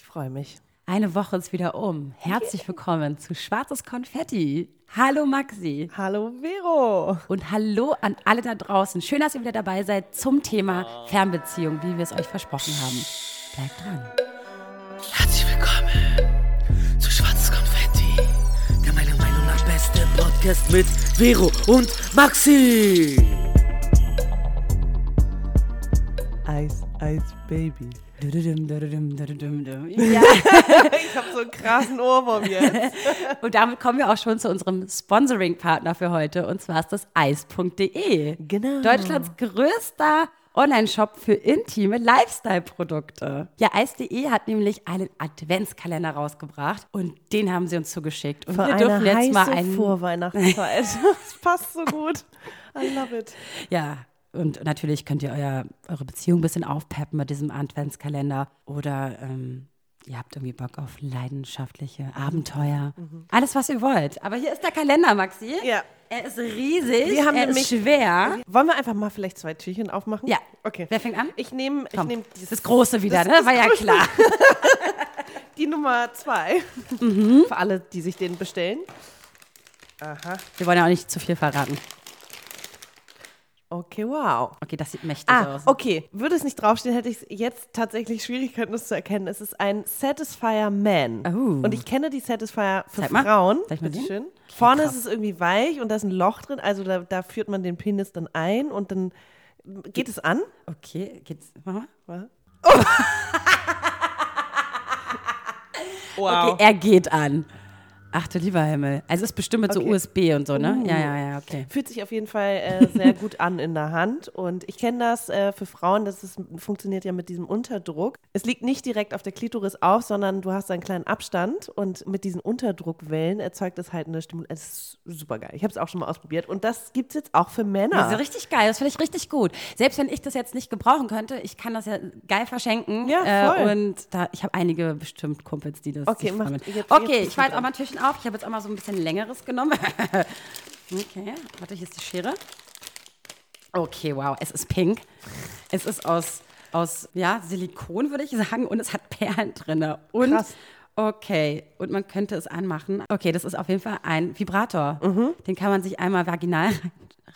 Ich freue mich. Eine Woche ist wieder um. Herzlich willkommen zu Schwarzes Konfetti. Hallo Maxi. Hallo Vero. Und hallo an alle da draußen. Schön, dass ihr wieder dabei seid zum Thema Fernbeziehung, wie wir es euch versprochen haben. Bleibt dran. Herzlich willkommen zu Schwarzes Konfetti, der meiner Meinung nach beste Podcast mit Vero und Maxi. Eis, Eis, Baby. Ja. ich habe so einen krassen Ohrwurm jetzt. Und damit kommen wir auch schon zu unserem Sponsoring-Partner für heute. Und zwar ist das eis.de. Genau. Deutschlands größter Online-Shop für intime Lifestyle-Produkte. Ja, eis.de hat nämlich einen Adventskalender rausgebracht und den haben sie uns zugeschickt. Und Für wir eine dürfen jetzt heiße mal einen. Vorweihnachtszeit. das passt so gut. I love it. Ja, und natürlich könnt ihr euer, eure Beziehung ein bisschen aufpeppen mit diesem Adventskalender. Oder ähm, ihr habt irgendwie Bock auf leidenschaftliche Abenteuer. Alles, was ihr wollt. Aber hier ist der Kalender, Maxi. Ja. Er ist riesig, Wir haben er ist schwer. Wollen wir einfach mal vielleicht zwei Türchen aufmachen? Ja. Okay. Wer fängt an? Ich nehme nehm dieses, das Große wieder, das- ne? das War ja klar. die Nummer zwei. Mhm. Für alle, die sich den bestellen. Aha. Wir wollen ja auch nicht zu viel verraten. Okay, wow. Okay, das sieht mächtig Ah, aus. okay. Würde es nicht draufstehen, hätte ich jetzt tatsächlich Schwierigkeiten, das zu erkennen. Es ist ein Satisfier Man. Oh. Und ich kenne die Satisfier für Zeig. Frauen. Ich mal schön. Vorne krass. ist es irgendwie weich und da ist ein Loch drin. Also da, da führt man den Penis dann ein und dann geht es an. Okay, geht's. Mach mal. Wow. Okay, er geht an. Ach du lieber Himmel. Also es ist bestimmt mit so Okay. Uh. USB und so, ne? Ja, ja, ja, okay. Fühlt sich auf jeden Fall äh, sehr gut an in der Hand. Und ich kenne das äh, für Frauen, das ist, funktioniert ja mit diesem Unterdruck. Es liegt nicht direkt auf der Klitoris auf, sondern du hast einen kleinen Abstand und mit diesen Unterdruckwellen erzeugt es halt eine Stimulation. Es ist super geil. Ich habe es auch schon mal ausprobiert. Und das gibt es jetzt auch für Männer. Das ist richtig geil, das finde ich richtig gut. Selbst wenn ich das jetzt nicht gebrauchen könnte, ich kann das ja geil verschenken. Ja, voll. Äh, und da, ich habe einige bestimmt Kumpels, die das Okay, mach- jetzt- jetzt Okay, ich fahr jetzt auch mal Türchen auf. Ich habe jetzt auch mal so ein bisschen längeres genommen. okay, warte, hier ist die Schere. Okay, wow, es ist pink. Es ist aus, aus ja, Silikon, würde ich sagen, und es hat Perlen drin. Und Krass. Okay, und man könnte es anmachen. Okay, das ist auf jeden Fall ein Vibrator. Mhm. Den kann man sich einmal vaginal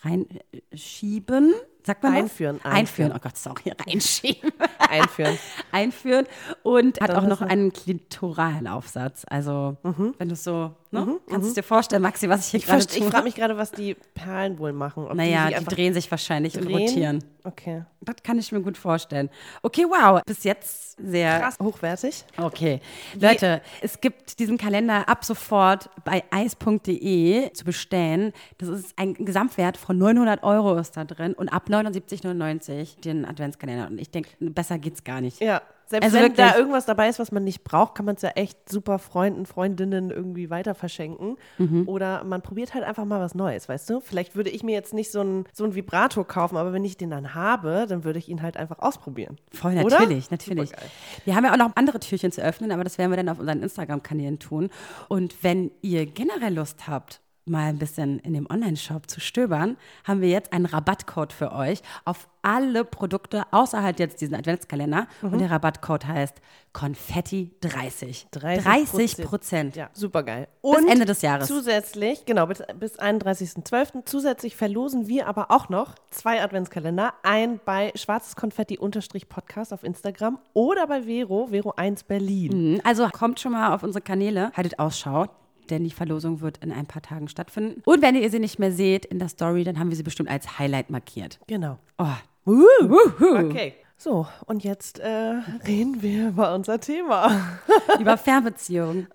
reinschieben. Sagt man Einführen? Einführen. einführen. Oh Gott, sorry, reinschieben. Einführen. Einführen und hat auch noch einen Klitoralaufsatz. Also, wenn du es so, ne? kannst du es dir vorstellen, Maxi, was ich hier gerade verste- ich tue? frage mich gerade, was die Perlen wohl machen. Naja, die, die, drehen sich wahrscheinlich und drehen? rotieren. Okay. Das kann ich mir gut vorstellen. Okay, wow. Bis jetzt sehr Krass. Hochwertig. Okay. Leute, es gibt diesen Kalender ab sofort bei eis.de zu bestellen. Das ist ein Gesamtwert von 900 Euro ist da drin und ab 79,99 den Adventskalender. Und ich denke, besser geht's gar nicht. Ja. Selbst Also wenn wirklich. da irgendwas dabei ist, was man nicht braucht, kann man es ja echt super Freunden, Freundinnen irgendwie weiter verschenken. Mhm. Oder man probiert halt einfach mal was Neues, weißt du? Vielleicht würde ich mir jetzt nicht so einen so Vibrator kaufen, aber wenn ich den dann habe, dann würde ich ihn halt einfach ausprobieren. Voll, Oder? natürlich, natürlich. Supergeil. Wir haben ja auch noch andere Türchen zu öffnen, aber das werden wir dann auf unseren Instagram-Kanälen tun. Und wenn ihr generell Lust habt, mal ein bisschen in dem Online-Shop zu stöbern, haben wir jetzt einen Rabattcode für euch auf alle Produkte, außer halt jetzt diesen Adventskalender. Mhm. Und der Rabattcode heißt Konfetti30. 30 30 Prozent. Ja, super geil. Bis Ende des Jahres. Zusätzlich, genau, bis, bis 31.12. Zusätzlich verlosen wir aber auch noch zwei Adventskalender. Ein bei Schwarzes Konfetti-Podcast auf Instagram oder bei Vero, Vero1 Berlin. Also kommt schon mal auf unsere Kanäle, haltet Ausschau. Denn die Verlosung wird in ein paar Tagen stattfinden. Und wenn ihr sie nicht mehr seht in der Story, dann haben wir sie bestimmt als Highlight markiert. Genau. Oh, Okay. So, und jetzt äh, reden wir über unser Thema. über Fernbeziehungen.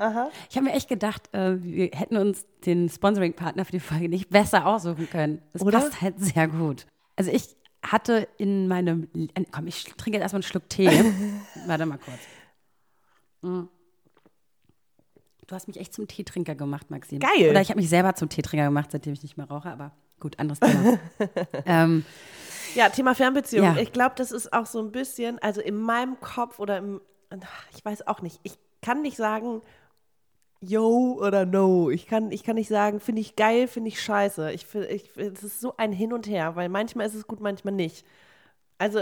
Ich habe mir echt gedacht, äh, wir hätten uns den Sponsoring-Partner für die Folge nicht besser aussuchen können. Das Oder? passt halt sehr gut. Also ich hatte in meinem, äh, komm, ich trinke jetzt erstmal einen Schluck Tee. Warte mal kurz. Mm. Du hast mich echt zum Teetrinker gemacht, Maxim. Geil. Oder ich habe mich selber zum Teetrinker gemacht, seitdem ich nicht mehr rauche, aber gut, anderes Thema. ähm, Ja, Thema Fernbeziehung. Ja. Ich glaube, das ist auch so ein bisschen, also in meinem Kopf oder im, ich weiß auch nicht, ich kann nicht sagen, yo oder no. Ich kann, ich kann nicht sagen, finde ich geil, finde ich scheiße. Ich finde, ich, es ist so ein Hin und Her, weil manchmal ist es gut, manchmal nicht. Also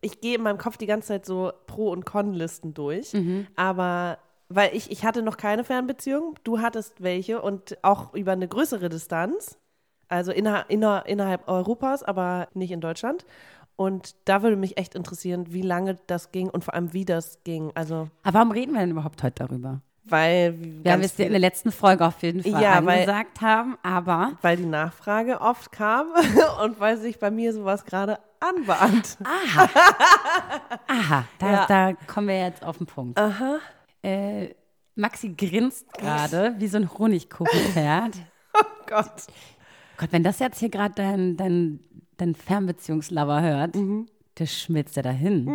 ich gehe in meinem Kopf die ganze Zeit so Pro- und Con-Listen durch. Mhm. Aber weil ich, ich hatte noch keine Fernbeziehung, du hattest welche und auch über eine größere Distanz. Also inner, inner, innerhalb Europas, aber nicht in Deutschland. Und da würde mich echt interessieren, wie lange das ging und vor allem, wie das ging. Also, Aber warum reden wir denn überhaupt heute darüber? weil. Wir haben es dir in der letzten Folge auf jeden Fall Ja, angesagt haben, aber weil die Nachfrage oft kam und weil sich bei mir sowas gerade anbahnt. aha, da, Ja. da kommen wir jetzt auf den Punkt. Aha. Äh, Maxi grinst gerade wie so ein Honigkuchenpferd. Oh Gott. Gott, wenn das jetzt hier gerade dein, dein, dein Fernbeziehungslover hört, Mhm. der schmilzt ja dahin.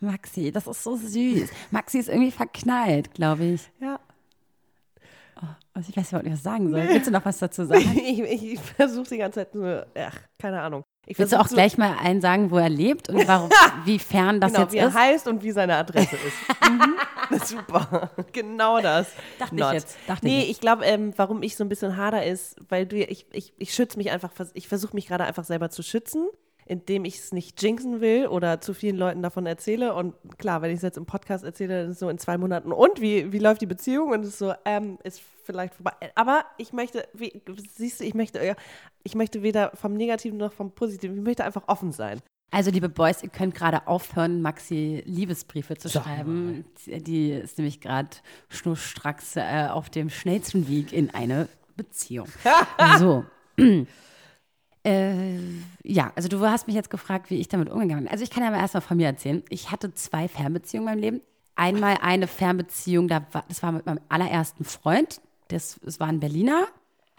Maxi, das ist so süß. Maxi ist irgendwie verknallt, glaube ich. Ja. Also ich weiß überhaupt nicht, was ich sagen soll. Willst du noch was dazu sagen? Ich, ich, ich versuche die ganze Zeit nur, ach, keine Ahnung. Ich Willst du auch gleich mal allen sagen, wo er lebt und warum, wie fern das genau, jetzt wie er ist? heißt und wie seine Adresse ist. mhm. Super, genau das. Dachte ich Not. jetzt, dachte ich nee, jetzt. ich glaube, ähm, warum ich so ein bisschen hader ist, weil du, ich, ich, ich schütze mich einfach, ich versuche mich gerade einfach selber zu schützen, indem ich es nicht jinxen will oder zu vielen Leuten davon erzähle. Und klar, wenn ich es jetzt im Podcast erzähle, dann ist es so in zwei Monaten. Und wie, wie läuft die Beziehung? Und es ist so, ähm, ist vielleicht vorbei. Aber ich möchte, wie, siehst du, ich möchte, äh, ich möchte weder vom Negativen noch vom Positiven, ich möchte einfach offen sein. Also, liebe Boys, ihr könnt gerade aufhören, Maxi Liebesbriefe zu schreiben. Die ist nämlich gerade schnurstracks äh, auf dem schnellsten Weg in eine Beziehung. so. Äh, ja, also du hast mich jetzt gefragt, wie ich damit umgegangen bin. Also ich kann ja mal erstmal von mir erzählen. Ich hatte zwei Fernbeziehungen in meinem Leben. Einmal eine Fernbeziehung, da war, das war mit meinem allerersten Freund. Das, das war ein Berliner,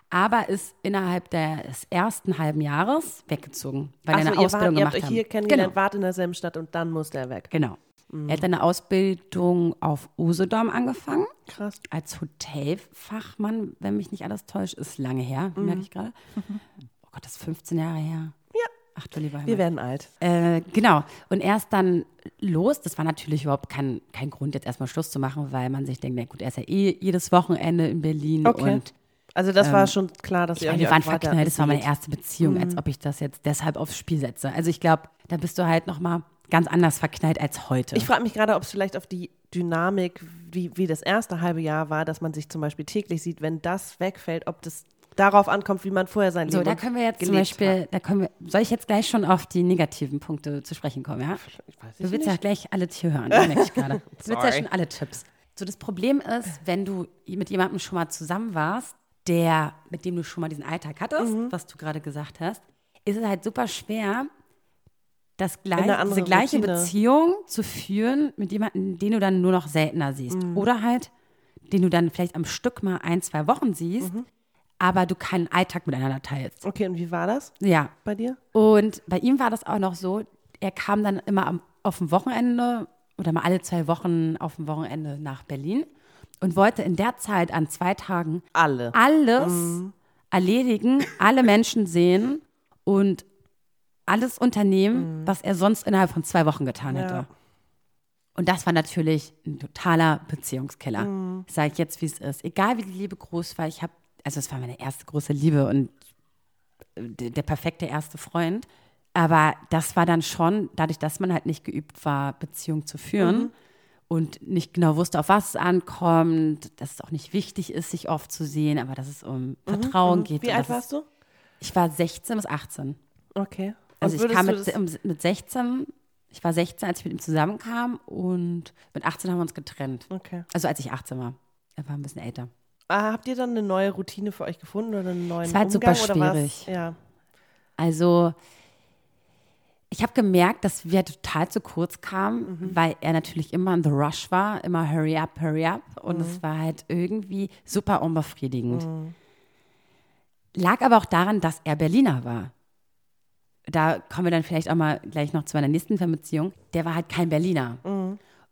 aber ist innerhalb des ersten halben Jahres weggezogen, weil er Achso, eine ihr, wart, Ausbildung ihr habt gemacht euch hier kennengelernt, Genau. wart in derselben Stadt und dann musste er weg. Genau. Mhm. Er hat eine Ausbildung auf Usedom angefangen, Krass. als Hotelfachmann, wenn mich nicht alles täuscht, ist lange her, Mhm. merke ich gerade. Gott, das ist 15 Jahre her. Ja. Ach du lieber Wir Himmel. werden alt. Äh, genau. Und erst dann los, das war natürlich überhaupt kein, kein Grund, jetzt erstmal Schluss zu machen, weil man sich denkt, na gut, er ist ja eh jedes Wochenende in Berlin Okay. und Also das war schon klar, dass ich meine, wir waren verknallt, das war meine erste Beziehung, als ob ich das jetzt deshalb aufs Spiel setze. Also ich glaube, da bist du halt nochmal ganz anders verknallt als heute. Ich frage mich gerade, ob es vielleicht auf die Dynamik, wie, wie das erste halbe Jahr war, dass man sich zum Beispiel täglich sieht, wenn das wegfällt, ob das darauf ankommt, wie man vorher sein So, Leben da können wir jetzt zum Beispiel, hat. da können wir, soll ich jetzt gleich schon auf die negativen Punkte zu sprechen kommen, ja? Ich weiß Du nicht. willst ja gleich alle hier hören, merke ich gerade. Du willst ja schon alle Tipps. So, das Problem ist, wenn du mit jemandem schon mal zusammen warst, der, mit dem du schon mal diesen Alltag hattest, Mhm. was du gerade gesagt hast, ist es halt super schwer, das gleich, diese gleiche Routine. Beziehung zu führen mit jemandem, den du dann nur noch seltener siehst. Mhm. Oder halt, den du dann vielleicht am Stück mal ein, zwei Wochen siehst, Mhm. Aber du keinen Alltag miteinander teilst. Okay, und wie war das Ja, bei dir? und bei ihm war das auch noch so, er kam dann immer am, auf dem Wochenende oder mal alle zwei Wochen auf dem Wochenende nach Berlin und wollte in der Zeit an zwei Tagen Alle. alles Mhm. erledigen, alle Menschen sehen und alles unternehmen, was er sonst innerhalb von zwei Wochen getan hätte. Mhm. Ja. Und das war natürlich ein totaler Beziehungskiller. Mhm. Sage ich jetzt, wie es ist. Egal wie die Liebe groß war, ich habe, also es war meine erste große Liebe und der, der perfekte erste Freund. Aber das war dann schon, dadurch, dass man halt nicht geübt war, Beziehung zu führen Mhm. und nicht genau wusste, auf was es ankommt, dass es auch nicht wichtig ist, sich oft zu sehen, aber dass es um Vertrauen geht. Mhm. Wie und alt warst du? Ich war 16 bis 18. Okay. Also ich kam mit, mit 16, ich war 16, als ich mit ihm zusammenkam und mit 18 haben wir uns getrennt. Okay. Also als ich 18 war. Er war ein bisschen älter. Ah, habt ihr dann eine neue Routine für euch gefunden oder einen neuen Es war halt Umgang super schwierig. Ja. Also ich habe gemerkt, dass wir total zu kurz kamen, weil er natürlich immer in the rush war, immer hurry up, hurry up. Und es war halt irgendwie super unbefriedigend. Lag aber auch daran, dass er Berliner war. Da kommen wir dann vielleicht auch mal gleich noch zu meiner nächsten Fernbeziehung. Der war halt kein Berliner.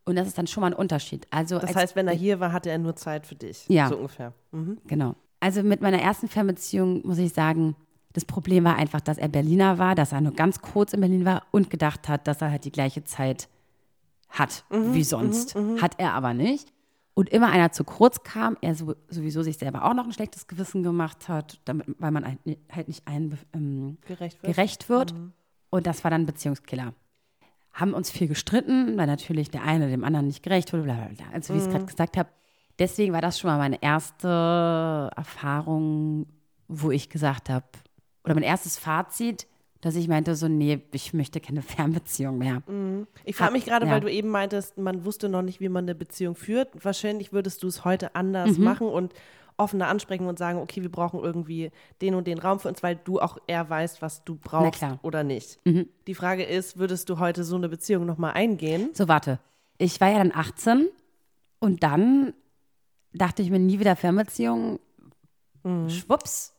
Und das ist dann schon mal ein Unterschied. Also Das als heißt, wenn er hier war, hatte er nur Zeit für dich. Ja. So ungefähr. Mhm. Genau. Also mit meiner ersten Fernbeziehung muss ich sagen, das Problem war einfach, dass er Berliner war, dass er nur ganz kurz in Berlin war und gedacht hat, dass er halt die gleiche Zeit hat wie sonst. Hat er aber nicht. Und immer einer zu kurz kam, er so, sowieso sich selber auch noch ein schlechtes Gewissen gemacht hat, damit, weil man halt, nicht ein, ähm, Gerecht wird. gerecht wird. Und das war dann Beziehungskiller. Haben uns viel gestritten, weil natürlich der eine dem anderen nicht gerecht wurde, bla bla bla. Also wie ich es gerade gesagt habe. Deswegen war das schon mal meine erste Erfahrung, wo ich gesagt habe, oder mein erstes Fazit, dass ich meinte so, nee, ich möchte keine Fernbeziehung mehr. Ich frage mich gerade, Ja. weil du eben meintest, man wusste noch nicht, wie man eine Beziehung führt. Wahrscheinlich würdest du es heute anders Mhm. machen und offener ansprechen und sagen, okay, wir brauchen irgendwie den und den Raum für uns, weil du auch eher weißt, was du brauchst. Mhm. oder nicht. Die Frage ist, würdest du heute so eine Beziehung nochmal eingehen? So, warte. Ich war ja dann 18 und dann dachte ich mir nie wieder Fernbeziehung. Schwupps,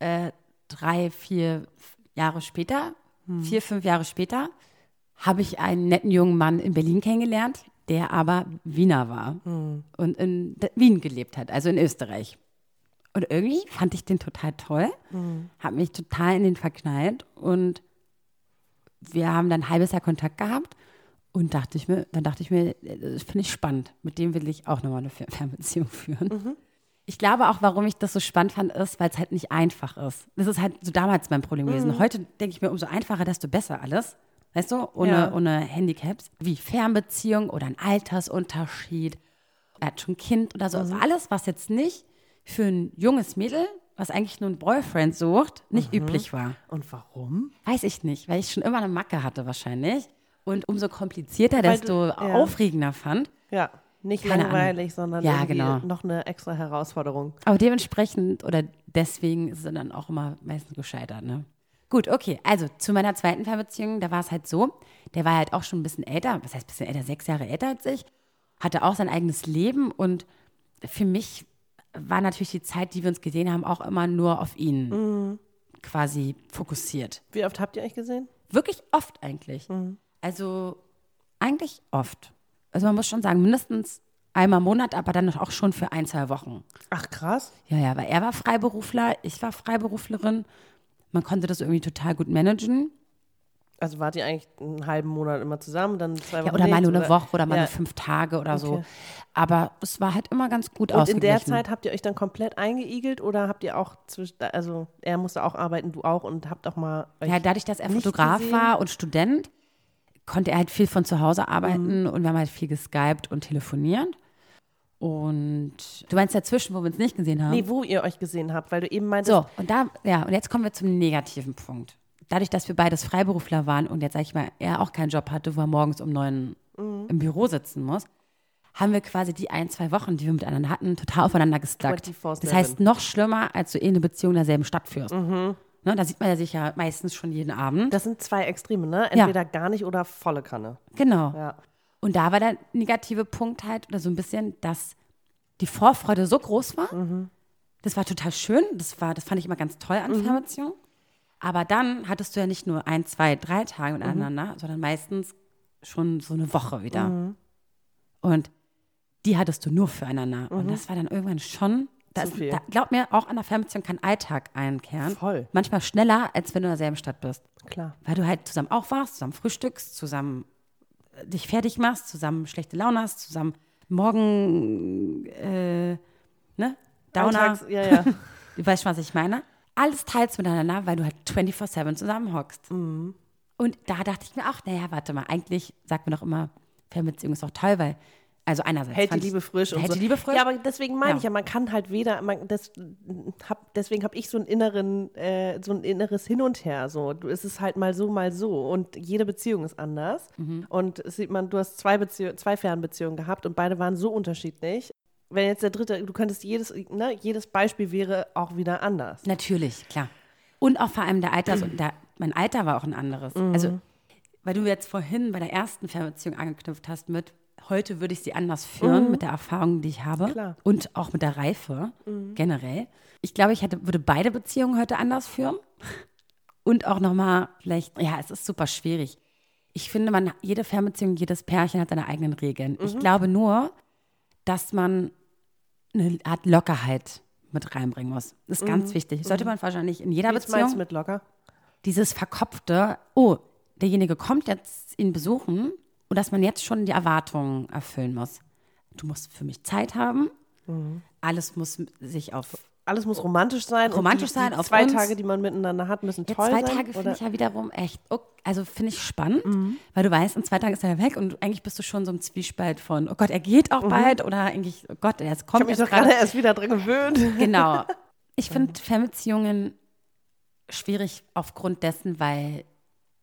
äh, drei, vier Jahre später, vier, fünf Jahre später, habe ich einen netten jungen Mann in Berlin kennengelernt, der aber Wiener war und in Wien gelebt hat, also in Österreich. Und irgendwie fand ich den total toll, habe mich total in den verknallt und wir haben dann ein halbes Jahr Kontakt gehabt und dachte ich mir, dann dachte ich mir, das finde ich spannend. Mit dem will ich auch nochmal eine Fer- Fernbeziehung führen. Ich glaube auch, warum ich das so spannend fand, ist, weil es halt nicht einfach ist. Das ist halt so damals mein Problem gewesen. Heute denke ich mir, umso einfacher, desto besser alles. Weißt du, ohne, Ja. ohne Handicaps. Wie Fernbeziehung oder ein Altersunterschied. Er hat schon ein Kind oder so. Also alles, was jetzt nicht für ein junges Mädel, was eigentlich nur einen Boyfriend sucht, nicht üblich war. Und warum? Weiß ich nicht, weil ich schon immer eine Macke hatte wahrscheinlich. Und umso komplizierter, desto du- ja. aufregender fand. Ja, nicht Keine langweilig, sondern Ja, genau. noch eine extra Herausforderung. Aber dementsprechend oder deswegen ist es dann auch immer meistens gescheitert. Ne? Gut, okay. Also zu meiner zweiten Fernbeziehung, da war es halt so, der war halt auch schon ein bisschen älter, was heißt ein bisschen älter, sechs Jahre älter als ich, hatte auch sein eigenes Leben und für mich war natürlich die Zeit, die wir uns gesehen haben, auch immer nur auf ihn quasi fokussiert. Wie oft habt ihr euch gesehen? Wirklich oft eigentlich. Also eigentlich oft. Also man muss schon sagen, mindestens einmal im Monat, aber dann auch schon für ein, zwei Wochen. Ach krass. Ja, ja, weil er war Freiberufler, ich war Freiberuflerin. Man konnte das irgendwie total gut managen. Also wart ihr eigentlich einen halben Monat immer zusammen, dann zwei Wochen Ja, oder mal nur eine Woche oder mal ja. nur fünf Tage oder so. Okay. Aber es war halt immer ganz gut Und in der Zeit habt ihr euch dann komplett eingeigelt oder habt ihr auch zwischen, also er musste auch arbeiten, du auch und habt auch mal euch Ja, dadurch, dass er Fotograf gesehen? war und Student, konnte er halt viel von zu Hause arbeiten Mhm. und wir haben halt viel geskypt und telefoniert. Und du meinst dazwischen, wo wir uns nicht gesehen haben? Nee, wo ihr euch gesehen habt, weil du eben meintest, So, und da, ja, und jetzt kommen wir zum negativen Punkt. Dadurch, dass wir beides Freiberufler waren und jetzt, sag ich mal, er auch keinen Job hatte, wo er morgens um neun Mhm. im Büro sitzen muss, haben wir quasi die ein, zwei Wochen, die wir miteinander hatten, total aufeinander gestackt. 24/7. Das heißt, noch schlimmer, als du eh eine Beziehung in derselben Stadt führst. Mhm. Ne, da sieht man ja sich ja meistens schon jeden Abend. das sind zwei Extreme, ne? Ja. Entweder gar nicht oder volle Kanne. Genau. Ja. Und da war der negative Punkt halt, oder so ein bisschen, dass die Vorfreude so groß war. Das war total schön. Das, war, das fand ich immer ganz toll an Fernbeziehungen. Aber dann hattest du ja nicht nur ein, zwei, drei Tage miteinander, sondern meistens schon so eine Woche wieder. Und die hattest du nur füreinander. Und das war dann irgendwann schon. Da ist, da, glaub mir, auch an der Fernbeziehung kann Alltag einkehren. Voll. Manchmal schneller, als wenn du in derselben Stadt bist. Klar. Weil du halt zusammen aufwachst, zusammen frühstückst, zusammen dich fertig machst, zusammen schlechte Laune hast, zusammen morgen, äh, ne? Downer. Alltags- ja, ja. Du weißt schon, was ich meine? Alles teilst miteinander, weil du halt 24-7 zusammenhockst. Mhm. Und da dachte ich mir auch, naja, warte mal, eigentlich sagt man doch immer, Fernbeziehung ist doch toll, weil, also einerseits. Hält die Liebe frisch und hält so. die Liebe frisch. Ja, aber deswegen meine Ja. ich ja, man kann halt weder, man, das, hab, deswegen habe ich so einen inneren, äh, so ein inneres Hin und Her. So, du es ist halt mal so, mal so und jede Beziehung ist anders. Mhm. Und es sieht man, du hast zwei zwei Fernbeziehungen gehabt und beide waren so unterschiedlich. Wenn jetzt der dritte, du könntest jedes, ne, jedes Beispiel wäre auch wieder anders. Natürlich, klar. Und auch vor allem der Alters, der, mein Alter war auch ein anderes. Mhm. Also, weil du jetzt vorhin bei der ersten Fernbeziehung angeknüpft hast mit, heute würde ich sie anders führen, mit der Erfahrung, die ich habe. Mhm. Klar. Mhm. Und auch mit der Reife generell. Ich glaube, ich hätte, würde beide Beziehungen heute anders führen. Und auch nochmal vielleicht, ja, es ist super schwierig. Ich finde, man, jede Fernbeziehung, jedes Pärchen hat seine eigenen Regeln. Mhm. Ich glaube nur, dass man eine Art Lockerheit mit reinbringen muss. Das ist ganz wichtig. Das sollte man wahrscheinlich in jeder Mhm. Was meinst du Beziehung. mit locker? Dieses verkopfte, oh, derjenige kommt jetzt ihn besuchen und dass man jetzt schon die Erwartungen erfüllen muss. Du musst für mich Zeit haben. Mhm. Alles muss sich auf alles muss romantisch sein. Romantisch die, sein, die auf zwei uns. Tage, die man miteinander hat, müssen Ja, toll zwei sein. Tage finde ich ja wiederum echt, ok- also finde ich spannend, Mhm. weil du weißt, in zwei Tagen ist er weg und eigentlich bist du schon so im Zwiespalt von, oh Gott, er geht auch bald oder eigentlich, oh Gott, er Mhm. ich kommt habe mich doch gerade erst wieder dran gewöhnt. Genau. Ich finde Fernbeziehungen schwierig aufgrund dessen, weil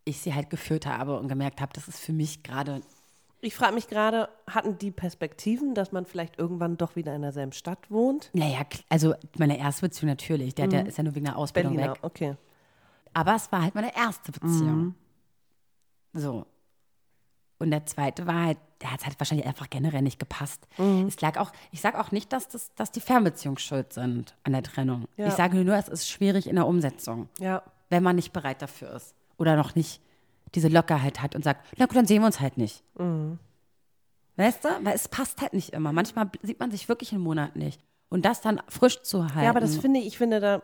ich sie halt geführt habe und gemerkt habe, das ist für mich gerade Ich frage mich gerade, hatten die Perspektiven, dass man vielleicht irgendwann doch wieder in derselben Stadt wohnt? Naja, also meine erste Beziehung natürlich. Der, der ist ja nur wegen der Ausbildung Mhm. Berliner, weg. okay. Aber es war halt meine erste Beziehung. Mhm. So. Und der zweite war halt, der hat halt wahrscheinlich einfach generell nicht gepasst. Mhm. Es lag auch, ich sage auch nicht, dass, das, dass die Fernbeziehungen schuld sind an der Trennung. Ja. Ich sage nur, es ist schwierig in der Umsetzung, Ja. wenn man nicht bereit dafür ist. Oder noch nicht diese Lockerheit hat und sagt, na gut, dann sehen wir uns halt nicht. Mhm. Weißt du? Weil es passt halt nicht immer. Manchmal sieht man sich wirklich einen Monat nicht. Und das dann frisch zu halten. Ja, aber das finde ich, ich finde da,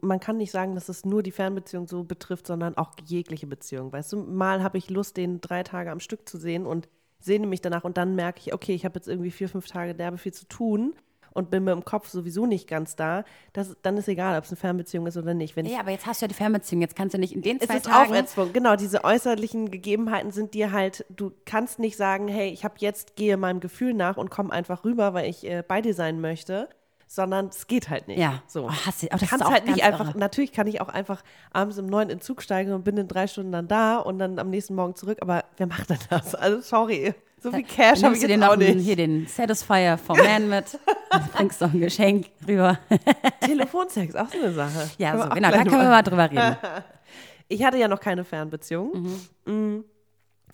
man kann nicht sagen, dass es nur die Fernbeziehung so betrifft, sondern auch jegliche Beziehung. Weißt du, mal habe ich Lust, den drei Tage am Stück zu sehen und sehne mich danach und dann merke ich, okay, ich habe jetzt irgendwie vier, fünf Tage derbe viel zu tun und bin mir im Kopf sowieso nicht ganz da. Das, dann ist egal, ob es eine Fernbeziehung ist oder nicht. Wenn ich Ja, aber jetzt hast du ja die Fernbeziehung. Jetzt kannst du nicht in den es zwei ist Tagen. Auferzwung, genau. Diese äußerlichen Gegebenheiten sind dir halt, du kannst nicht sagen, hey, ich habe jetzt, gehe meinem Gefühl nach und komme einfach rüber, weil ich äh, bei dir sein möchte, sondern es geht halt nicht. Ja. So. Oh, hast du- oh, das kannst halt nicht einfach, irre. natürlich kann ich auch einfach abends um neun in den Zug steigen und bin in drei Stunden dann da und dann am nächsten Morgen zurück, aber wer macht denn das? Also sorry, so viel Cash habe ich jetzt auch nicht. hier den Satisfier vom Man mit bringst noch ein Geschenk rüber. Telefonsex, auch so eine Sache. Ja, so, genau, da können wir mal- drüber reden. Ich hatte ja noch keine Fernbeziehung. Mm.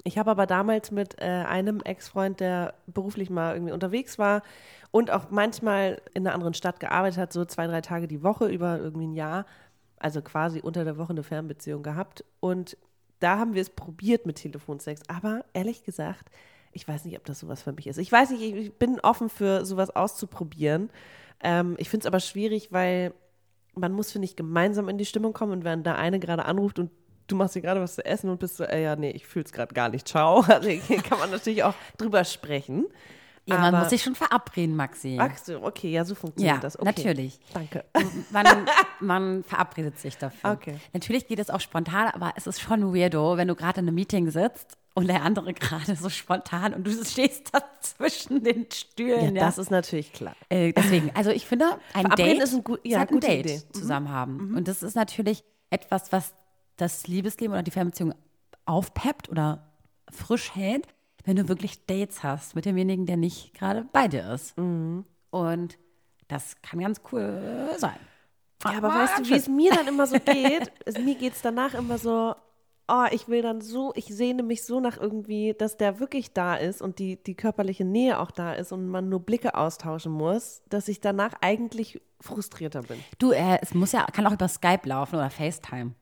Ich habe aber damals mit äh, einem Ex-Freund, der beruflich mal irgendwie unterwegs war und auch manchmal in einer anderen Stadt gearbeitet hat, so zwei, drei Tage die Woche über irgendwie ein Jahr, also quasi unter der Woche eine Fernbeziehung gehabt. Und da haben wir es probiert mit Telefonsex. Aber ehrlich gesagt, ich weiß nicht, ob das sowas für mich ist. Ich weiß nicht, ich- bin offen für sowas auszuprobieren. Ähm, ich finde es aber schwierig, weil man muss, finde ich, gemeinsam in die Stimmung kommen und wenn da eine gerade anruft und du machst dir gerade was zu essen und bist so, ey, ja, nee, ich fühle es gerade gar nicht, ciao. Also hier kann man natürlich auch drüber sprechen. Ja, man Aber- muss sich schon verabreden, Maxi. Ach so, okay, ja, so funktioniert Ja, das. Okay. natürlich. Danke. Man, man verabredet sich dafür. Okay. Natürlich geht es auch spontan, aber es ist schon weirdo, wenn du gerade in einem Meeting sitzt und der andere gerade so spontan und du stehst da zwischen den Ja, Stühlen. Ja, das ist natürlich klar. Äh, deswegen, also ich finde, ein Verabreden Date ist ein gut- ja, halt ein gute Date Idee. Mhm. zusammen haben. Und das ist natürlich etwas, was das Liebesleben oder die Fernbeziehung aufpeppt oder frisch hält, wenn du wirklich Dates hast mit demjenigen, der nicht gerade bei dir ist. Mhm. Und das kann ganz cool sein. Ja, aber weißt du, wie es mir dann immer so geht? Mir geht es danach immer so, oh, ich will dann so, ich sehne mich so nach irgendwie, dass der wirklich da ist und die, die körperliche Nähe auch da ist und man nur Blicke austauschen muss, dass ich danach eigentlich frustrierter bin. Du, äh, es muss ja, kann auch über Skype laufen oder FaceTime.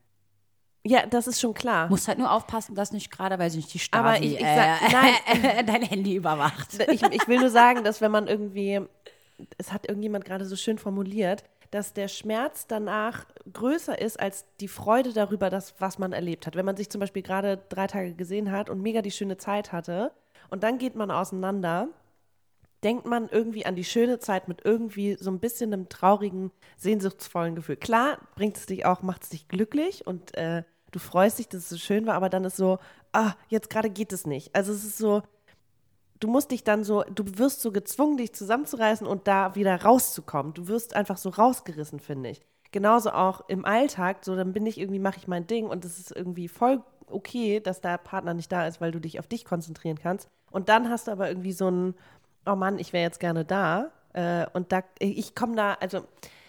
Ja, das ist schon klar. Musst halt nur aufpassen, dass nicht gerade, weil sich die Stasi Aber ich- ich äh, sag- nein. dein Handy überwacht. ich, ich will nur sagen, dass wenn man irgendwie, es hat irgendjemand gerade so schön formuliert, dass der Schmerz danach größer ist als die Freude darüber, dass, was man erlebt hat. Wenn man sich zum Beispiel gerade drei Tage gesehen hat und mega die schöne Zeit hatte und dann geht man auseinander, denkt man irgendwie an die schöne Zeit mit irgendwie so ein bisschen einem traurigen, sehnsuchtsvollen Gefühl. Klar, bringt es dich auch, macht es dich glücklich und äh, du freust dich, dass es so schön war, aber dann ist so, ah, jetzt gerade geht es nicht. Also es ist so, du musst dich dann so, du wirst so gezwungen, dich zusammenzureißen und da wieder rauszukommen. Du wirst einfach so rausgerissen, finde ich. Genauso auch im Alltag, so dann bin ich irgendwie, mache ich mein Ding und es ist irgendwie voll okay, dass der Partner nicht da ist, weil du dich auf dich konzentrieren kannst. Und dann hast du aber irgendwie so ein, oh Mann, ich wäre jetzt gerne da. Äh, und da, ich komme da, also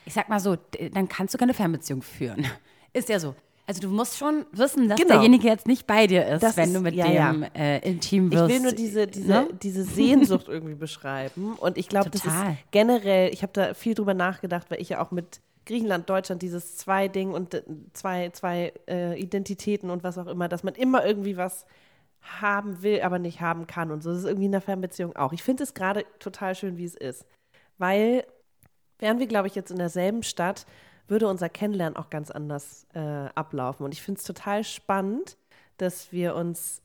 ich sag mal so, dann kannst du keine Fernbeziehung führen. Ist ja so. Also du musst schon wissen, dass Genau. derjenige jetzt nicht bei dir ist, Das wenn ist- du mit ja, dem ja. Äh, intim Ich wirst. will nur diese, diese, ne? diese Sehnsucht irgendwie beschreiben. Und ich glaube, das ist generell, ich habe da viel drüber nachgedacht, weil ich ja auch mit Griechenland, Deutschland dieses zwei Ding und äh, zwei, zwei äh, Identitäten und was auch immer, dass man immer irgendwie was haben will, aber nicht haben kann und so. Das ist irgendwie in der Fernbeziehung auch. Ich finde es gerade total schön, wie es ist. Weil, wären wir, glaube ich, jetzt in derselben Stadt, würde unser Kennenlernen auch ganz anders äh, ablaufen. Und ich finde es total spannend, dass wir uns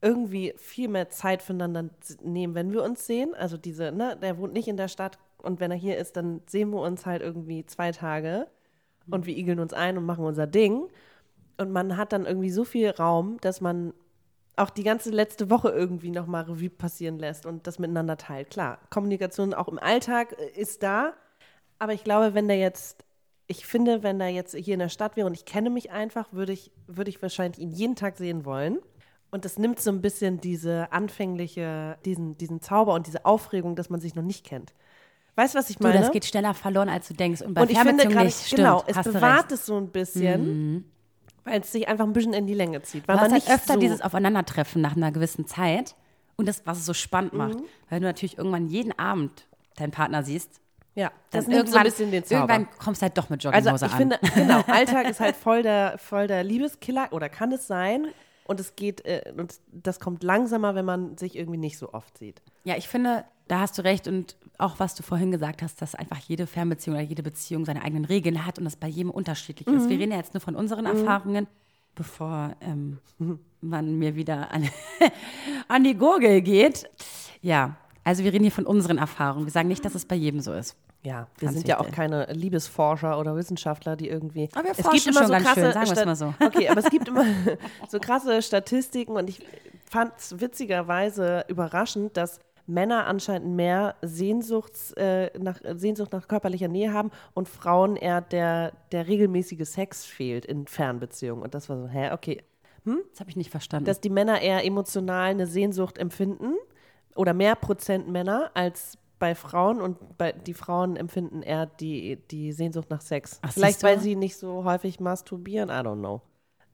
irgendwie viel mehr Zeit füreinander nehmen, wenn wir uns sehen. Also diese, ne, der wohnt nicht in der Stadt Und wenn er hier ist, dann sehen wir uns halt irgendwie zwei Tage und wir igeln uns ein und machen unser Ding. Und man hat dann irgendwie so viel Raum, dass man auch die ganze letzte Woche irgendwie nochmal Revue passieren lässt und das miteinander teilt. Klar, Kommunikation auch im Alltag äh, ist da, aber ich glaube, wenn der jetzt, ich finde, wenn er jetzt hier in der Stadt wäre und ich kenne mich einfach, würde ich, würde ich wahrscheinlich ihn jeden Tag sehen wollen. Und das nimmt so ein bisschen diese anfängliche, diesen, diesen Zauber und diese Aufregung, dass man sich noch nicht kennt. Weißt du, was ich Du, meine? das geht schneller verloren, als du denkst. Und bei und ich finde gerade, genau, es hast du bewahrt. Mhm. es so ein bisschen, weil es sich einfach ein bisschen in die Länge zieht. Weil Du hast man halt nicht öfter so, dieses Aufeinandertreffen nach einer gewissen Zeit. Und das, was es so spannend macht. Mhm. Weil du natürlich irgendwann jeden Abend deinen Partner siehst. Ja, das nimmt so ein bisschen den Zauber. Irgendwann kommst du halt doch mit Jogginghose Also ich an. finde, genau, Alltag ist halt voll der, voll der Liebeskiller oder kann es sein. Und es geht, äh, und das kommt langsamer, wenn man sich irgendwie nicht so oft sieht. Ja, ich finde, da hast du recht und auch was du vorhin gesagt hast, dass einfach jede Fernbeziehung oder jede Beziehung seine eigenen Regeln hat und das bei jedem unterschiedlich ist. Wir reden ja jetzt nur von unseren Erfahrungen, bevor ähm, man mir wieder an, an die Gurgel geht. Ja, also wir reden hier von unseren Erfahrungen. Wir sagen nicht, dass es bei jedem so ist. Ja, wir Ganz sind ja auch wichtig. keine Liebesforscher oder Wissenschaftler, die irgendwie. Aber wir es forschen gibt immer schon so ganz krasse schön, sagen Stat- mal so. Okay, aber es gibt immer so krasse Statistiken und ich fand es witzigerweise überraschend, dass Männer anscheinend mehr Sehnsuchts, äh, nach, Sehnsucht nach körperlicher Nähe haben und Frauen eher der, der regelmäßige Sex fehlt in Fernbeziehungen. Und das war so, hä, okay. Das habe ich nicht verstanden. Dass die Männer eher emotional eine Sehnsucht empfinden oder mehr Prozent Männer als bei Frauen und bei, die Frauen empfinden eher die, die Sehnsucht nach Sex. Ach, Vielleicht, weil sie nicht so häufig masturbieren, I don't know.